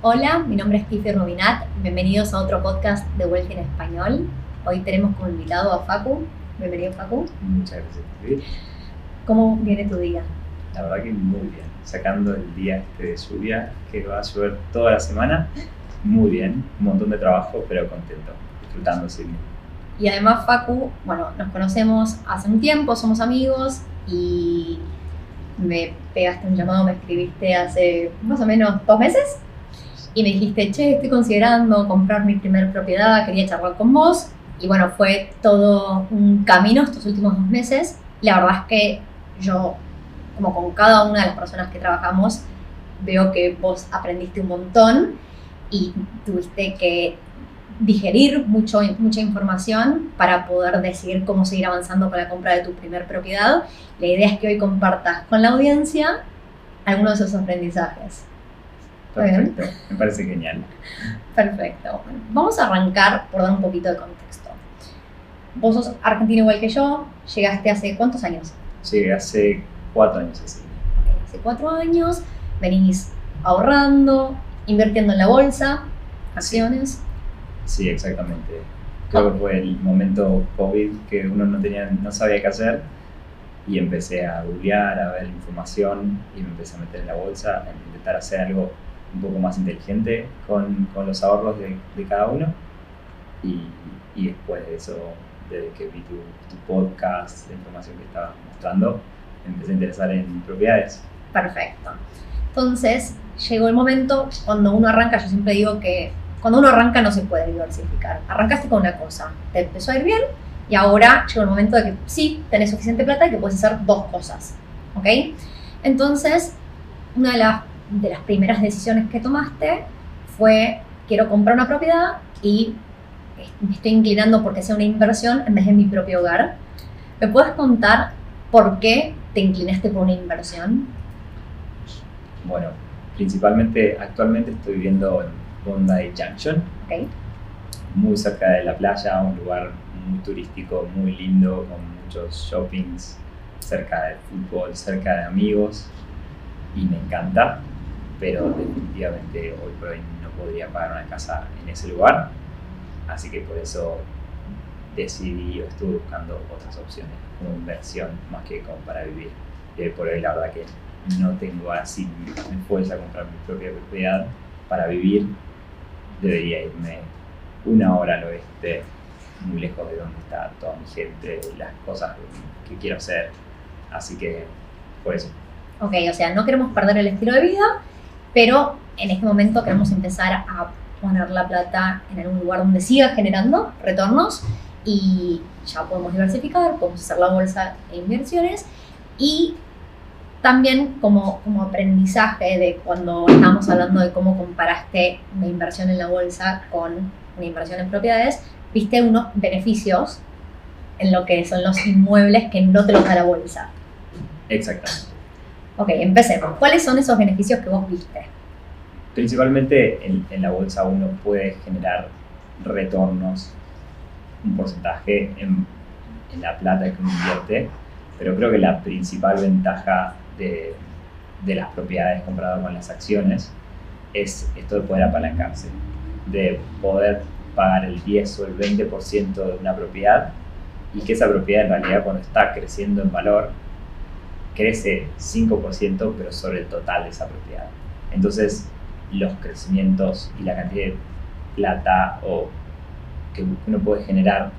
Hola, mi nombre es Tiffy Rubinat. Bienvenidos a otro podcast de Wealth en Español. Hoy tenemos como invitado a Facu. Bienvenido, Facu. Muchas gracias, Tiffy. ¿Cómo viene tu día? La verdad que muy bien. Sacando el día este de lluvia, que va a llover toda la semana, muy bien. Un montón de trabajo, pero contento, disfrutando Sydney. Y además, Facu, bueno, nos conocemos hace un tiempo, somos amigos y me pegaste un llamado, me escribiste hace más o menos dos meses y me dijiste, che, estoy considerando comprar mi primer propiedad, quería charlar con vos. Y bueno, fue todo un camino estos últimos dos meses. La verdad es que yo, como con cada una de las personas que trabajamos, veo que vos aprendiste un montón y tuviste que digerir mucho, mucha información para poder decidir cómo seguir avanzando con la compra de tu primer propiedad. La idea es que hoy compartas con la audiencia algunos de esos aprendizajes. Perfecto, me parece genial. Perfecto. vamos a arrancar por dar un poquito de contexto. Vos sos argentino igual que yo, llegaste hace cuántos años? Llegué hace cuatro años así. hace cuatro años, venís ahorrando, invirtiendo en la bolsa, acciones. Sí, exactamente. Creo que fue el momento COVID que uno no tenía, no sabía qué hacer y empecé a googlear, a ver información y me empecé a meter en la bolsa, a intentar hacer algo un poco más inteligente con, con los ahorros de, de, cada uno. Y, y, después de eso, desde que vi tu, tu, podcast, la información que estabas mostrando, empecé a interesar en propiedades. Perfecto. Entonces, llegó el momento, cuando uno arranca, yo siempre digo que cuando uno arranca no se puede diversificar. Arrancaste con una cosa, te empezó a ir bien y ahora llegó el momento de que sí, tenés suficiente plata y que puedes hacer dos cosas. ¿Ok? Entonces, una de las de las primeras decisiones que tomaste fue quiero comprar una propiedad y me estoy inclinando porque sea una inversión en vez de mi propio hogar. ¿Me puedes contar por qué te inclinaste por una inversión? Bueno, principalmente actualmente estoy viviendo en Bondi Junction, okay. muy cerca de la playa, un lugar muy turístico, muy lindo, con muchos shoppings, cerca del fútbol, cerca de amigos y me encanta pero definitivamente hoy por hoy no podría pagar una casa en ese lugar, así que por eso decidí o estuve buscando otras opciones como inversión más que como para vivir. Hoy por hoy la verdad que no tengo así me fuerza a comprar mi propia propiedad para vivir, debería irme una hora al oeste, muy lejos de donde está toda mi gente, las cosas que quiero hacer, así que por eso. Ok, o sea, no queremos perder el estilo de vida, pero en este momento queremos empezar a poner la plata en algún lugar donde siga generando retornos y ya podemos diversificar, podemos hacer la bolsa de inversiones y también como, como aprendizaje de cuando estábamos hablando de cómo comparaste una inversión en la bolsa con una inversión en propiedades, viste unos beneficios en lo que son los inmuebles que no te los da la bolsa. Exactamente. Ok, empecemos. ¿Cuáles son esos beneficios que vos viste? Principalmente en, la bolsa uno puede generar retornos, un porcentaje en, la plata que uno invierte, pero creo que la principal ventaja de, de las propiedades comparadas con las acciones es esto de poder apalancarse, de poder pagar el 10 o el 20% de una propiedad y que esa propiedad en realidad cuando está creciendo en valor crece 5%, pero sobre el total de esa propiedad. Entonces, los crecimientos y la cantidad de plata o que uno puede generar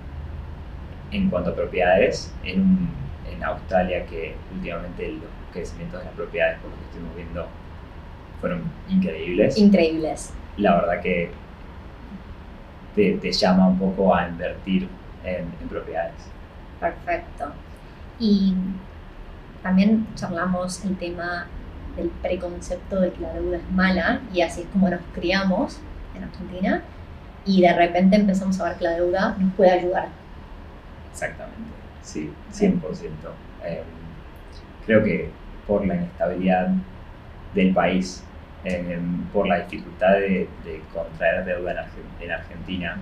en cuanto a propiedades en, en Australia, que últimamente los crecimientos de las propiedades, por lo que estuvimos viendo, fueron increíbles. Increíbles. La verdad que te, te llama un poco a invertir en, en propiedades. Perfecto. Y también charlamos el tema del preconcepto de que la deuda es mala y así es como nos criamos en Argentina y de repente empezamos a ver que la deuda nos puede ayudar. Exactamente, sí, 100%. Eh, creo que por la inestabilidad del país, eh, por la dificultad de, de contraer deuda en, en Argentina,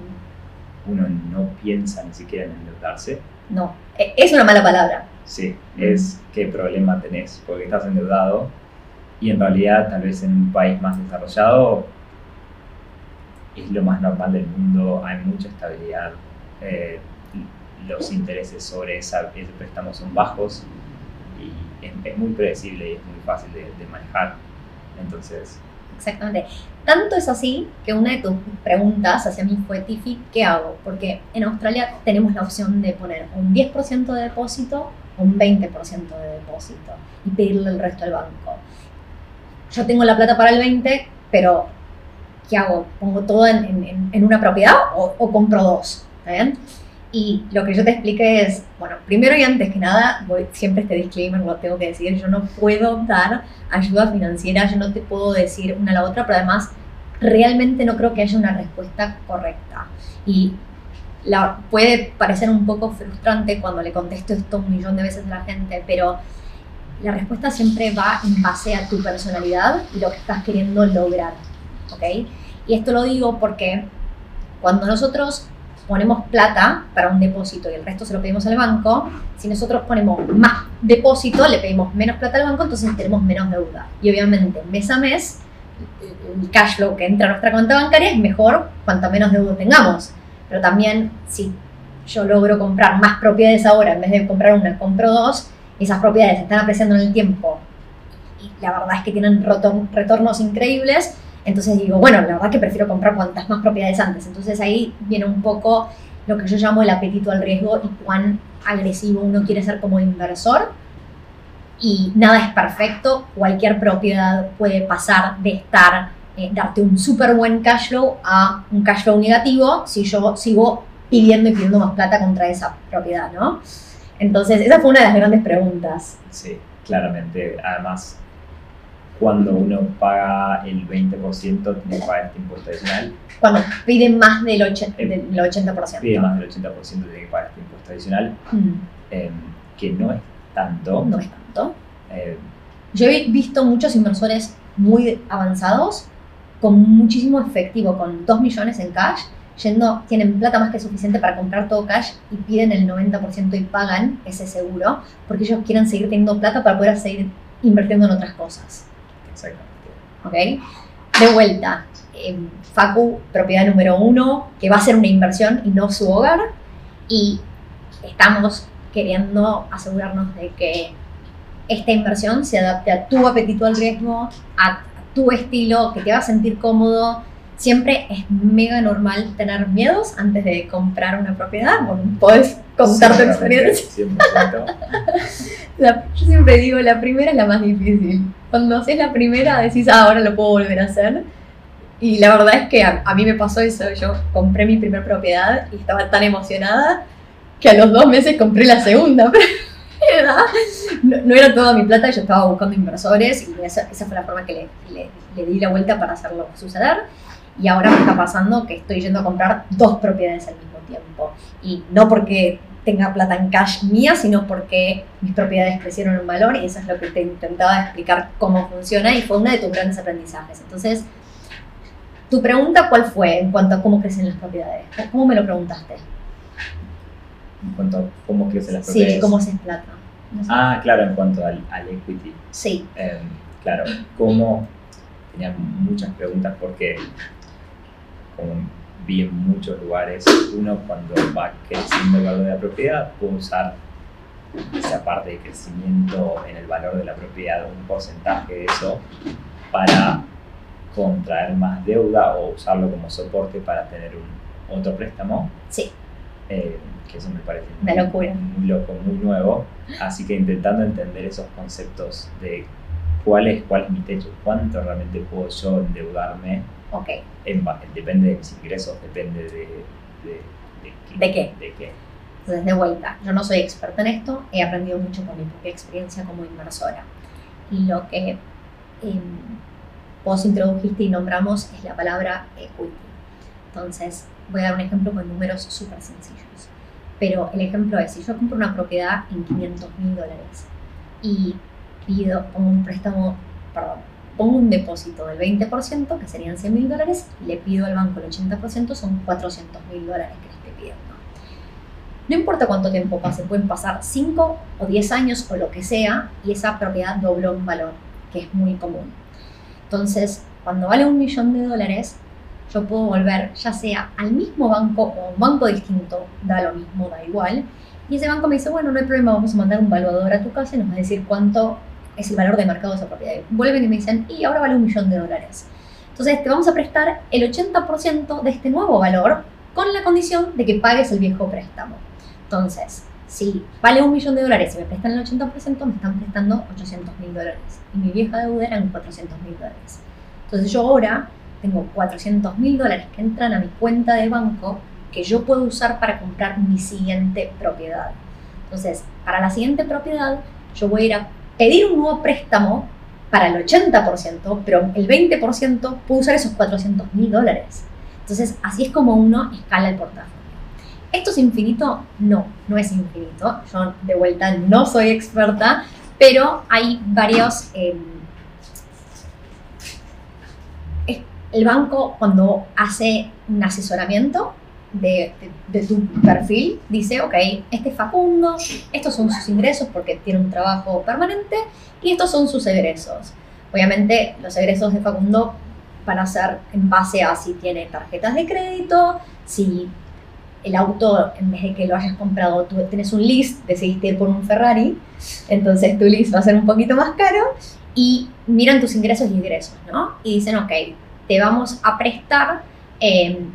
uno no piensa ni siquiera en endeudarse. No, e, es una mala palabra. Sí, es qué problema tenés, porque estás endeudado y en realidad tal vez en un país más desarrollado es lo más normal del mundo, hay mucha estabilidad, eh, los intereses sobre esa, ese préstamo son bajos y es, muy predecible y es muy fácil de, de manejar. Entonces, Exactamente. Tanto es así que una de tus preguntas hacia mí fue, Tiffy, ¿qué hago? Porque en Australia tenemos la opción de poner un 10% de depósito un 20% de depósito y pedirle el resto al banco. Yo tengo la plata para el 20, pero ¿qué hago? ¿Pongo todo en, en, una propiedad o, o, compro dos? ¿Está bien? Y lo que yo te expliqué es, bueno, primero y antes que nada, voy, siempre este disclaimer lo tengo que decir, yo no puedo dar ayuda financiera, yo no te puedo decir una a la otra, pero además realmente no creo que haya una respuesta correcta. Y la, puede parecer un poco frustrante cuando le contesto esto un millón de veces a la gente, pero la respuesta siempre va en base a tu personalidad y lo que estás queriendo lograr. ¿Ok? Y esto lo digo porque cuando nosotros ponemos plata para un depósito y el resto se lo pedimos al banco, si nosotros ponemos más depósito, le pedimos menos plata al banco, entonces tenemos menos deuda. Y obviamente mes a mes, el cash flow que entra a nuestra cuenta bancaria es mejor cuanto menos deuda tengamos. Pero también si yo logro comprar más propiedades ahora, en vez de comprar una, compro dos, esas propiedades están apreciando en el tiempo y la verdad es que tienen retornos increíbles, entonces digo, bueno, la verdad que prefiero comprar cuantas más propiedades antes. Entonces ahí viene un poco lo que yo llamo el apetito al riesgo y cuán agresivo uno quiere ser como inversor. Y nada es perfecto, cualquier propiedad puede pasar de estar, eh, darte un súper buen cash flow a un cash flow negativo si yo sigo pidiendo y pidiendo más plata contra esa propiedad, ¿no? Entonces, esa fue una de las grandes preguntas. Sí, claramente. Además, cuando uno paga el 20% tiene que pagar este impuesto adicional. Cuando pide más del, 80%. Eh, del 80%. Pide más del 80% tiene que pagar este impuesto adicional, mm. em, que no es tanto. No es tanto. Eh, Yo he visto muchos inversores muy avanzados con muchísimo efectivo, con 2 millones en cash, yendo, tienen plata más que suficiente para comprar todo cash y piden el 90% y pagan ese seguro, porque ellos quieren seguir teniendo plata para poder seguir invirtiendo en otras cosas. Exactamente. ¿Ok? De vuelta, eh, Facu, propiedad número uno, que va a ser una inversión y no su hogar. Y estamos queriendo asegurarnos de que esta inversión se adapte a tu apetito al riesgo, a tu estilo, que te va a sentir cómodo. Siempre es mega normal tener miedos antes de comprar una propiedad. Bueno, puedes contar tu experiencia. 100%. yo siempre digo, la primera es la más difícil. Cuando haces la primera decís, ah, ahora lo puedo volver a hacer. Y la verdad es que a, mí me pasó eso. Yo compré mi primera propiedad y estaba tan emocionada que a los dos meses compré la segunda. no, era toda mi plata, yo estaba buscando inversores y esa, esa fue la forma que le, di la vuelta para hacerlo suceder. Y ahora me está pasando que estoy yendo a comprar dos propiedades al mismo tiempo. Y no porque tenga plata en cash mía, sino porque mis propiedades crecieron en valor y eso es lo que te intentaba explicar cómo funciona y fue uno de tus grandes aprendizajes. Entonces, tu pregunta, ¿cuál fue en cuanto a cómo crecen las propiedades? ¿Cómo me lo preguntaste? En cuanto a cómo crecen las propiedades. Sí, cómo se plata. Ah, claro, en cuanto al, equity. Sí. Em, claro, cómo. Tenía muchas preguntas porque, como vi en muchos lugares, uno cuando va creciendo el valor de la propiedad puede usar esa parte de crecimiento en el valor de la propiedad, un porcentaje de eso, para contraer más deuda o usarlo como soporte para tener un otro préstamo. Sí. Eh, que eso me parece Una muy, locura. muy loco, muy nuevo. Así que intentando entender esos conceptos de cuál es, cuál es mi techo, cuánto realmente puedo yo endeudarme Ok. depende de mis ingresos, depende de, de, de, qué? de, qué. Entonces, de vuelta, yo no soy experta en esto, he aprendido mucho con mi propia experiencia como inversora. Y lo que eh, vos introdujiste y nombramos es la palabra equity. Entonces, voy a dar un ejemplo con números súper sencillos. Pero el ejemplo es, si yo compro una propiedad en 500 mil dólares y pido, pongo un préstamo, perdón, pongo un depósito del 20%, que serían 100 mil dólares, y le pido al banco el 80%, son 400 mil dólares que le estoy pidiendo. No importa cuánto tiempo pase, pueden pasar 5 o 10 años o lo que sea, y esa propiedad dobló en valor, que es muy común. Entonces, cuando vale un millón de dólares, yo puedo volver ya sea al mismo banco o un banco distinto, da lo mismo, da igual. Y ese banco me dice, bueno, no hay problema, vamos a mandar un valuador a tu casa y nos va a decir cuánto es el valor de mercado de esa propiedad. Vuelven y me dicen, y ahora vale un millón de dólares. Entonces te vamos a prestar el 80% de este nuevo valor con la condición de que pagues el viejo préstamo. Entonces, si vale un millón de dólares y me prestan el 80%, me están prestando 800 mil dólares. Y mi vieja deuda eran 400 mil dólares. Entonces yo ahora tengo 400 mil dólares que entran a mi cuenta de banco que yo puedo usar para comprar mi siguiente propiedad. Entonces, para la siguiente propiedad, yo voy a ir a pedir un nuevo préstamo para el 80%, pero el 20% puedo usar esos 400 mil dólares. Entonces, así es como uno escala el portafolio. ¿Esto es infinito? No, no es infinito. Yo de vuelta no soy experta, pero hay varios... Em, el banco cuando hace un asesoramiento de, tu perfil, dice, ok, este es Facundo, estos son sus ingresos porque tiene un trabajo permanente y estos son sus egresos. Obviamente los egresos de Facundo van a ser en base a si tiene tarjetas de crédito, si el auto, en vez de que lo hayas comprado, tú tienes un list, decidiste ir por un Ferrari, entonces tu list va a ser un poquito más caro y miran tus ingresos y ingresos, ¿no? Y dicen, ok, te vamos a prestar, em,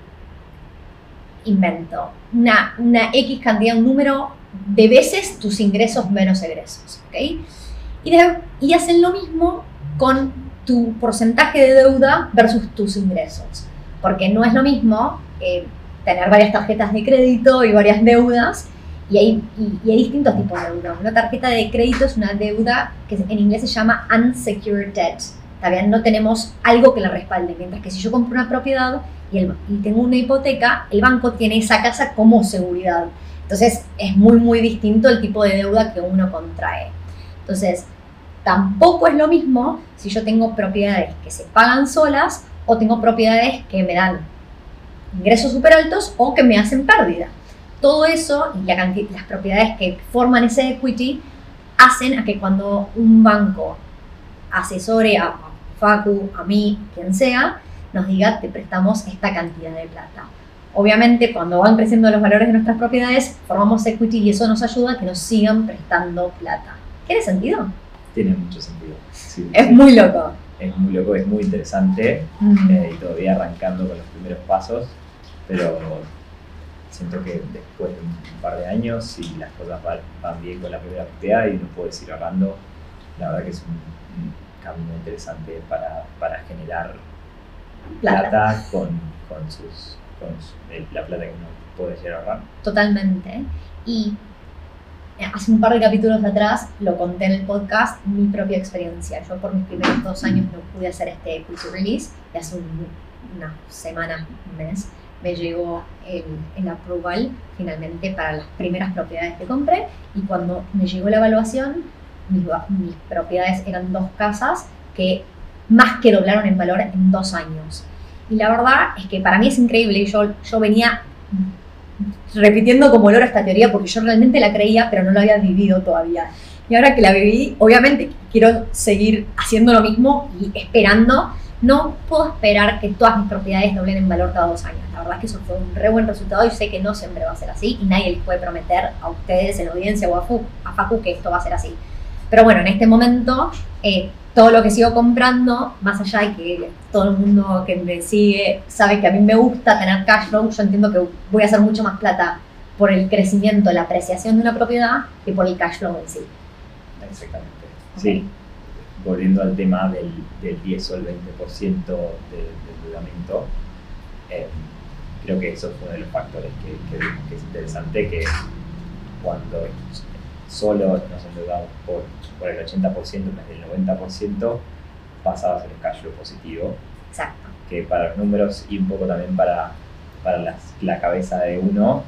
invento, una, una X cantidad, un número de veces tus ingresos menos egresos, ¿ok? Y, y hacen lo mismo con tu porcentaje de deuda versus tus ingresos, porque no es lo mismo eh, tener varias tarjetas de crédito y varias deudas y hay, y, hay, distintos tipos de deuda. Una tarjeta de crédito es una deuda que en inglés se llama unsecured debt todavía no tenemos algo que la respalde. Mientras que si yo compro una propiedad y, tengo una hipoteca, el banco tiene esa casa como seguridad. Entonces es muy, muy distinto el tipo de deuda que uno contrae. Entonces, tampoco es lo mismo si yo tengo propiedades que se pagan solas o tengo propiedades que me dan ingresos súper altos o que me hacen pérdida. Todo eso y las propiedades que forman ese equity hacen a que cuando un banco asesore a Facu, a mí, quien sea, nos diga, te prestamos esta cantidad de plata. Obviamente, cuando van creciendo los valores de nuestras propiedades, formamos equity y eso nos ayuda a que nos sigan prestando plata. ¿Tiene sentido? Tiene mucho sentido. es muy loco. Es muy loco, es muy interesante eh, y todavía arrancando con los primeros pasos, pero siento que después de un par de años, si las cosas van, bien con la primera propiedad y uno puede ir ahorrando, la verdad que es un camino interesante para, para generar plata, con, con, sus, con la plata que uno puede llegar a ahorrar. Totalmente. Y eh, hace un par de capítulos atrás lo conté en el podcast, mi propia experiencia. Yo por mis primeros dos años no pude hacer este equity release y hace una semana, un mes, me llegó el, el, approval finalmente para las primeras propiedades que compré y cuando me llegó la evaluación mis, propiedades eran dos casas que más que doblaron en valor en dos años. Y la verdad es que para mí es increíble, yo, yo venía repitiendo como loro esta teoría porque yo realmente la creía, pero no la había vivido todavía. Y ahora que la viví, obviamente quiero seguir haciendo lo mismo y esperando. No puedo esperar que todas mis propiedades doblen en valor cada dos años. La verdad es que eso fue un re buen resultado y sé que no siempre va a ser así y nadie les puede prometer a ustedes en audiencia o a, a Facu que esto va a ser así. Pero bueno, en este momento, eh, todo lo que sigo comprando, más allá de que todo el mundo que me sigue sabe que a mí me gusta tener cash flow, yo entiendo que voy a hacer mucho más plata por el crecimiento, la apreciación de una propiedad que por el cash flow en sí. Exactamente. Sí. Volviendo al tema del, del 10 o el 20% de, endeudamiento, eh, creo que eso fue uno de los factores que, que es interesante, que cuando solo nos endeudamos por, por el 80% en vez del 90%, pasaba a ser un cash flow positivo. Exacto. Que para los números y un poco también para, para la cabeza de uno,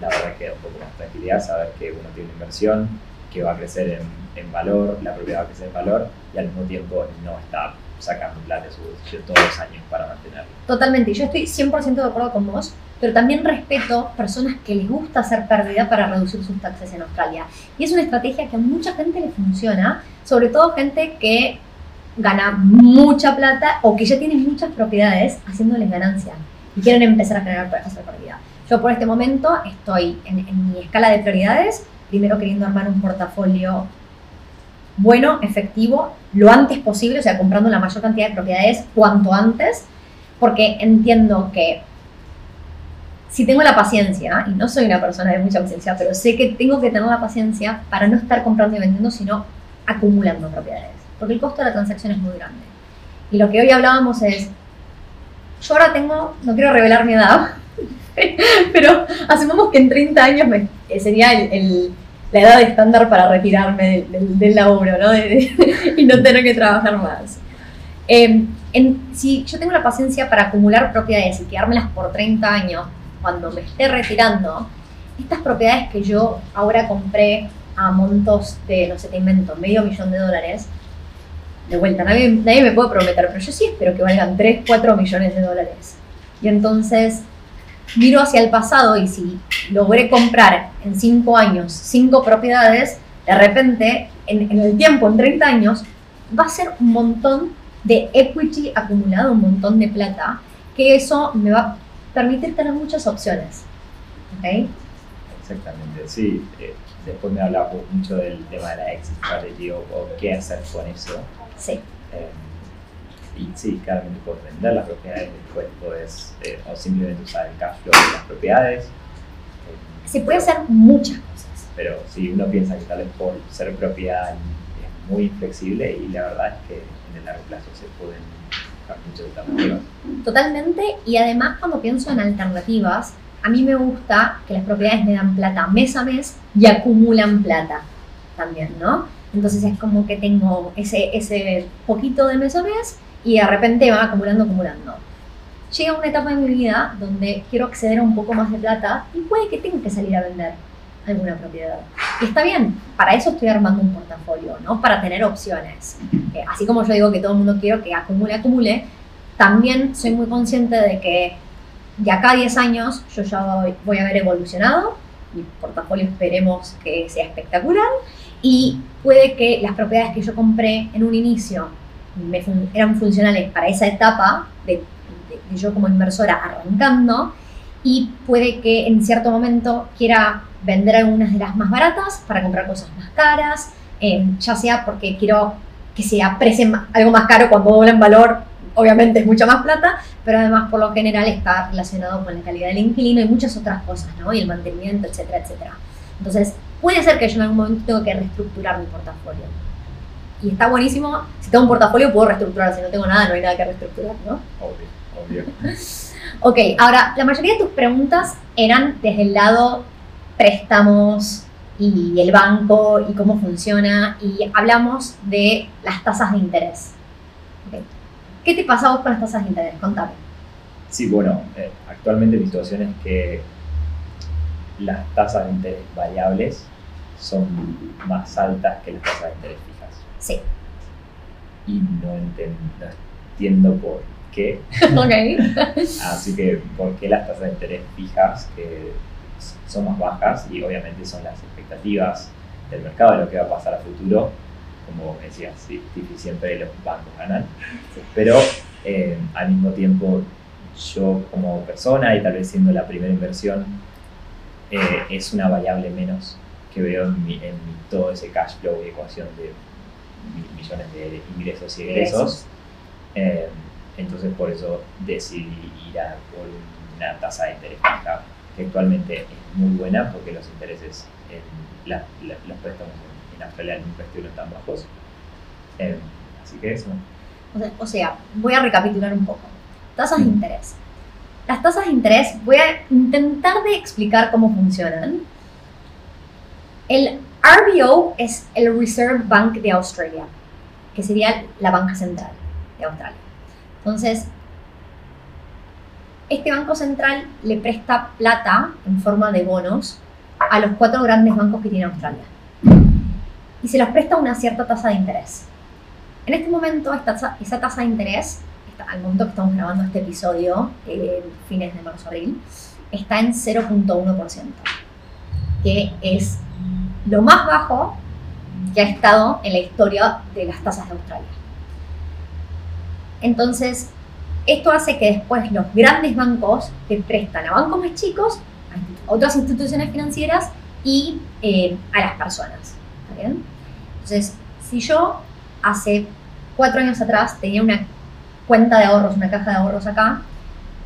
la verdad que da un poco más tranquilidad saber que uno tiene una inversión que va a crecer en, en valor, la propiedad va a crecer en valor y al mismo tiempo no está sacando plata de su bolsillo todos los años para mantenerlo. Totalmente, yo estoy 100% de acuerdo con vos pero también respeto personas que les gusta hacer pérdida para reducir sus taxes en Australia. Y es una estrategia que a mucha gente le funciona, sobre todo gente que gana mucha plata o que ya tiene muchas propiedades haciéndoles ganancia y quieren empezar a generar hacer prioridad. Yo por este momento estoy en, en mi escala de prioridades, primero queriendo armar un portafolio bueno, efectivo, lo antes posible, o sea, comprando la mayor cantidad de propiedades cuanto antes, porque entiendo que si tengo la paciencia, y no soy una persona de mucha paciencia, pero sé que tengo que tener la paciencia para no estar comprando y vendiendo, sino acumulando propiedades, porque el costo de la transacción es muy grande. Y lo que hoy hablábamos es, yo ahora tengo, no quiero revelar mi edad, pero asumamos que en 30 años me, sería el la edad estándar para retirarme del, laburo, ¿no? y no tener que trabajar más. Em, si yo tengo la paciencia para acumular propiedades y quedármelas por 30 años, cuando me esté retirando, estas propiedades que yo ahora compré a montos de, no sé, te invento, medio millón de dólares, de vuelta, nadie, nadie me puede prometer, pero yo sí espero que valgan 3, 4 millones de dólares. Y entonces miro hacia el pasado y si logré comprar en 5 años 5 propiedades, de repente, en, el tiempo, en 30 años, va a ser un montón de equity acumulado, un montón de plata, que eso me va permitir tener muchas opciones. ¿Ok? Exactamente, sí. Eh, después me hablaba mucho del tema de la exit strategy o, qué hacer con eso. Sí. Eh, y sí, claramente puedes vender las propiedades, después puedes eh, o simplemente usar el cash flow de las propiedades. Se puede hacer muchas cosas. Pero si uno piensa que tal vez por ser propiedad es muy inflexible y la verdad es que en el largo plazo se pueden Totalmente, y además cuando pienso en alternativas, a mí me gusta que las propiedades me dan plata mes a mes y acumulan plata también, ¿no? Entonces es como que tengo ese, ese poquito de mes a mes y de repente van acumulando, acumulando. Llega una etapa de mi vida donde quiero acceder a un poco más de plata y puede que tenga que salir a vender alguna propiedad. Y está bien, para eso estoy armando un portafolio, ¿no? Para tener opciones. Eh, así como yo digo que todo el mundo quiero que acumule, acumule, también soy muy consciente de que de acá a 10 años yo ya voy, voy a haber evolucionado, mi portafolio esperemos que sea espectacular y puede que las propiedades que yo compré en un inicio eran funcionales para esa etapa de, yo como inversora arrancando y puede que en cierto momento quiera vender algunas de las más baratas para comprar cosas más caras, eh, ya sea porque quiero que se aprecie algo más caro cuando dobla en valor, obviamente es mucha más plata, pero además por lo general está relacionado con la calidad del inquilino y muchas otras cosas, ¿no? Y el mantenimiento, etcétera, etcétera. Entonces, puede ser que yo en algún momento tengo que reestructurar mi portafolio y está buenísimo. Si tengo un portafolio puedo reestructurar, si no tengo nada no hay nada que reestructurar, ¿no? Obvio, obvio. ok, ahora la mayoría de tus preguntas eran desde el lado préstamos y el banco y cómo funciona y hablamos de las tasas de interés. ¿Qué te pasa vos con las tasas de interés? Contame. Sí, bueno, eh, actualmente mi situación es que las tasas de interés variables son más altas que las tasas de interés Sí. Y no entiendo, por qué. ok. Así que, ¿por qué las tasas de interés fijas que son más bajas? Y obviamente son las expectativas del mercado de lo que va a pasar a futuro. Como decías, sí, siempre los bancos ganan. Pero eh, al mismo tiempo, yo como persona y tal vez siendo la primera inversión, eh, es una variable menos que veo en, mi, en todo ese cash flow y ecuación de millones de ingresos y egresos. Eh, entonces por eso decidí ir a por una tasa de interés fija, que actualmente es muy buena porque los intereses en los préstamos en, Australia nunca estuvieron tan bajos. Eh, así que eso. O sea, voy a recapitular un poco. Tasas de interés. Las tasas de interés, voy a intentar de explicar cómo funcionan. El RBO es el Reserve Bank de Australia, que sería la banca central de Australia. Entonces, este banco central le presta plata en forma de bonos a los cuatro grandes bancos que tiene Australia. Y se los presta una cierta tasa de interés. En este momento, esa tasa de interés, al momento que estamos grabando este episodio, eh, fines de marzo-abril, está en 0.1%, que es lo más bajo que ha estado en la historia de las tasas de Australia. Entonces, esto hace que después los grandes bancos que prestan a bancos más chicos, a otras instituciones financieras y eh, a las personas. Entonces, si yo hace cuatro años atrás tenía una cuenta de ahorros, una caja de ahorros acá,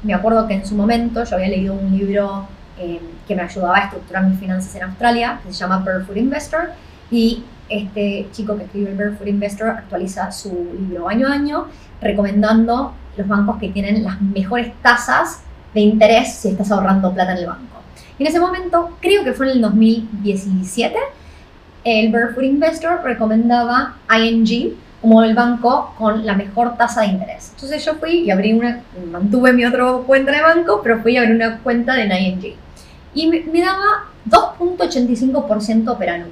me acuerdo que en su momento yo había leído un libro eh, que me ayudaba a estructurar mis finanzas en Australia, que se llama Barefoot Investor, y este chico que escribe el Barefoot Investor actualiza su libro año a año, recomendando los bancos que tienen las mejores tasas de interés si estás ahorrando plata en el banco. Y en ese momento, creo que fue en el 2017, el Barefoot Investor recomendaba ING como el banco con la mejor tasa de interés. Entonces yo fui y abrí una, mantuve mi otra cuenta de banco, pero fui a abrir una cuenta de ING. Y me, daba 2.85% per ¿está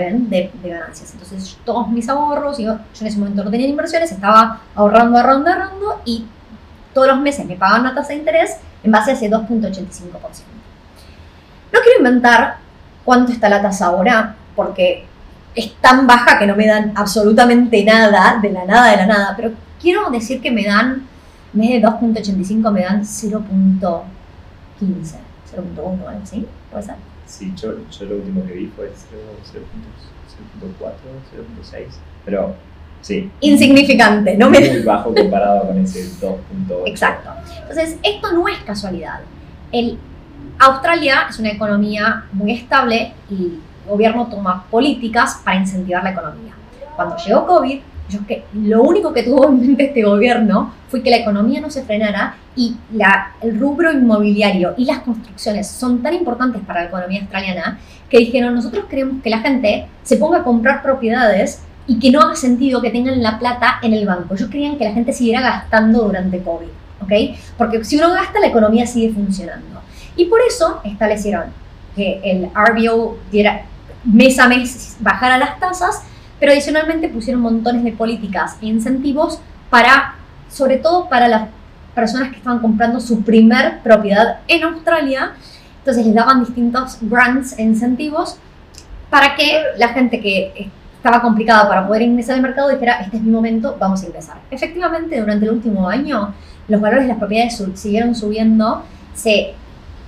bien? De, ganancias. Entonces todos mis ahorros, yo, yo en ese momento no tenía inversiones, estaba ahorrando, ahorrando, ahorrando y todos los meses me pagaban una tasa de interés en base a ese 2.85%. No quiero inventar cuánto está la tasa ahora, porque es tan baja que no me dan absolutamente nada, de la nada, de la nada, pero quiero decir que me dan, en vez de 2.85, me dan 0.15, 0.1, ¿sí? ¿Puede ser? Sí, yo, yo, lo último que vi fue 0.4, 0.6, pero sí. Insignificante, no me... Muy bajo comparado con ese 2.8. Exacto. Entonces, esto no es casualidad. El, Australia es una economía muy estable y el gobierno toma políticas para incentivar la economía. Cuando llegó COVID, yo que lo único que tuvo en mente este gobierno fue que la economía no se frenara y la, el rubro inmobiliario y las construcciones son tan importantes para la economía australiana que dijeron, nosotros queremos que la gente se ponga a comprar propiedades y que no haga sentido que tengan la plata en el banco. Ellos querían que la gente siguiera gastando durante COVID, ¿ok? Porque si uno gasta, la economía sigue funcionando. Y por eso establecieron que el RBO diera mes a mes bajara las tasas, pero adicionalmente pusieron montones de políticas e incentivos para, sobre todo para las personas que estaban comprando su primer propiedad en Australia. Entonces les daban distintos grants e incentivos para que la gente que estaba complicada para poder ingresar al mercado dijera, este es mi momento, vamos a ingresar. Efectivamente, durante el último año, los valores de las propiedades siguieron subiendo, se,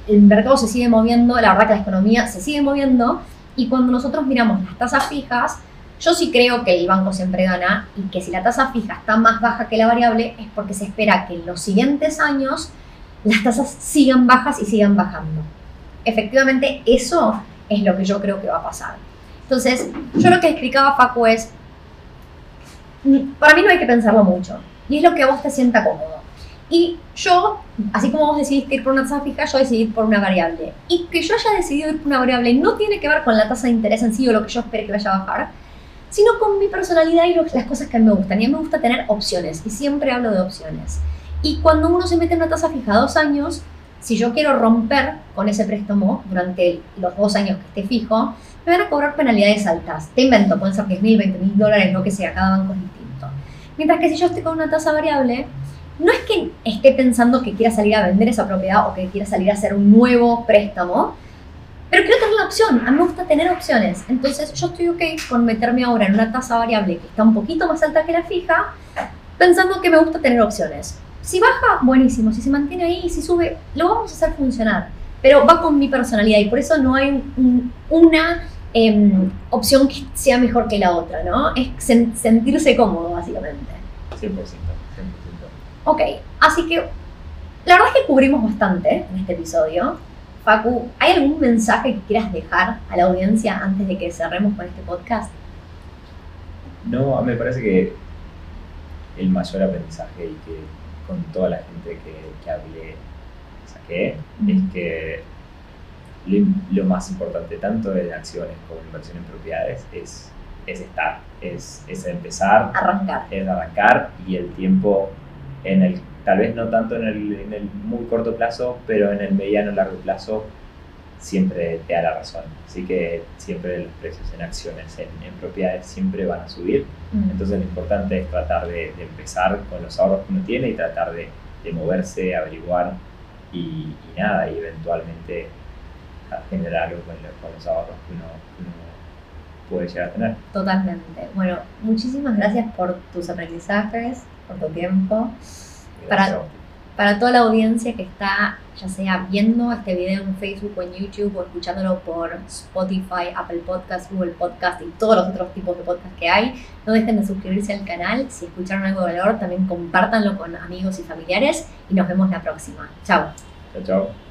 el mercado se sigue moviendo, la verdad que la economía se sigue moviendo, y cuando nosotros miramos las tasas fijas, yo sí creo que el banco siempre gana y que si la tasa fija está más baja que la variable es porque se espera que en los siguientes años las tasas sigan bajas y sigan bajando. Efectivamente, eso es lo que yo creo que va a pasar. Entonces, yo lo que explicaba Facu es, para mí no hay que pensarlo mucho, y es lo que a vos te sienta cómodo. Y yo, así como vos decidiste ir por una tasa fija, yo decidí ir por una variable. Y que yo haya decidido ir por una variable no tiene que ver con la tasa de interés en sí o lo que yo espere que vaya a bajar, sino con mi personalidad y las cosas que me gustan. Y a mí me gusta tener opciones, y siempre hablo de opciones. Y cuando uno se mete en una tasa fija dos años, si yo quiero romper con ese préstamo durante los dos años que esté fijo, me van a cobrar penalidades altas. Te invento, pueden ser 10 mil, 20 mil dólares, lo que sea, cada banco es distinto. Mientras que si yo estoy con una tasa variable, no es que esté pensando que quiera salir a vender esa propiedad o que quiera salir a hacer un nuevo préstamo, pero quiero tener la opción. A mí me gusta tener opciones. Entonces yo estoy ok con meterme ahora en una tasa variable que está un poquito más alta que la fija, pensando que me gusta tener opciones. Si baja, buenísimo. Si se mantiene ahí si sube, lo vamos a hacer funcionar. Pero va con mi personalidad y por eso no hay una em, opción que sea mejor que la otra, ¿no? Es sentirse cómodo, básicamente. 100%. Ok, así que la verdad es que cubrimos bastante en este episodio. Facu, ¿hay algún mensaje que quieras dejar a la audiencia antes de que cerremos con este podcast? No, me parece que el mayor aprendizaje y que con toda la gente que, que hablé saqué es que lo, más importante tanto en acciones como en inversión en propiedades es, es estar, es, es empezar, arrancar. es arrancar y el tiempo en el, tal vez no tanto en el, en el muy corto plazo, pero en el mediano largo plazo siempre te da la razón. Así que siempre los precios en acciones, en, propiedades, siempre van a subir. Mm. Entonces lo importante es tratar de, empezar con los ahorros que uno tiene y tratar de, de moverse, averiguar y, nada, y eventualmente generar algo con, los ahorros que uno, que uno puede llegar a tener. Totalmente. Bueno, muchísimas gracias por tus aprendizajes por tu tiempo. Para-. Para toda la audiencia que está, ya sea viendo este video en Facebook o en YouTube o escuchándolo por Spotify, Apple Podcast, Google Podcast y todos los otros tipos de podcast que hay, no dejen de suscribirse al canal. Si escucharon algo de valor, también compártanlo con amigos y familiares y nos vemos la próxima. Chao. Chao, chao.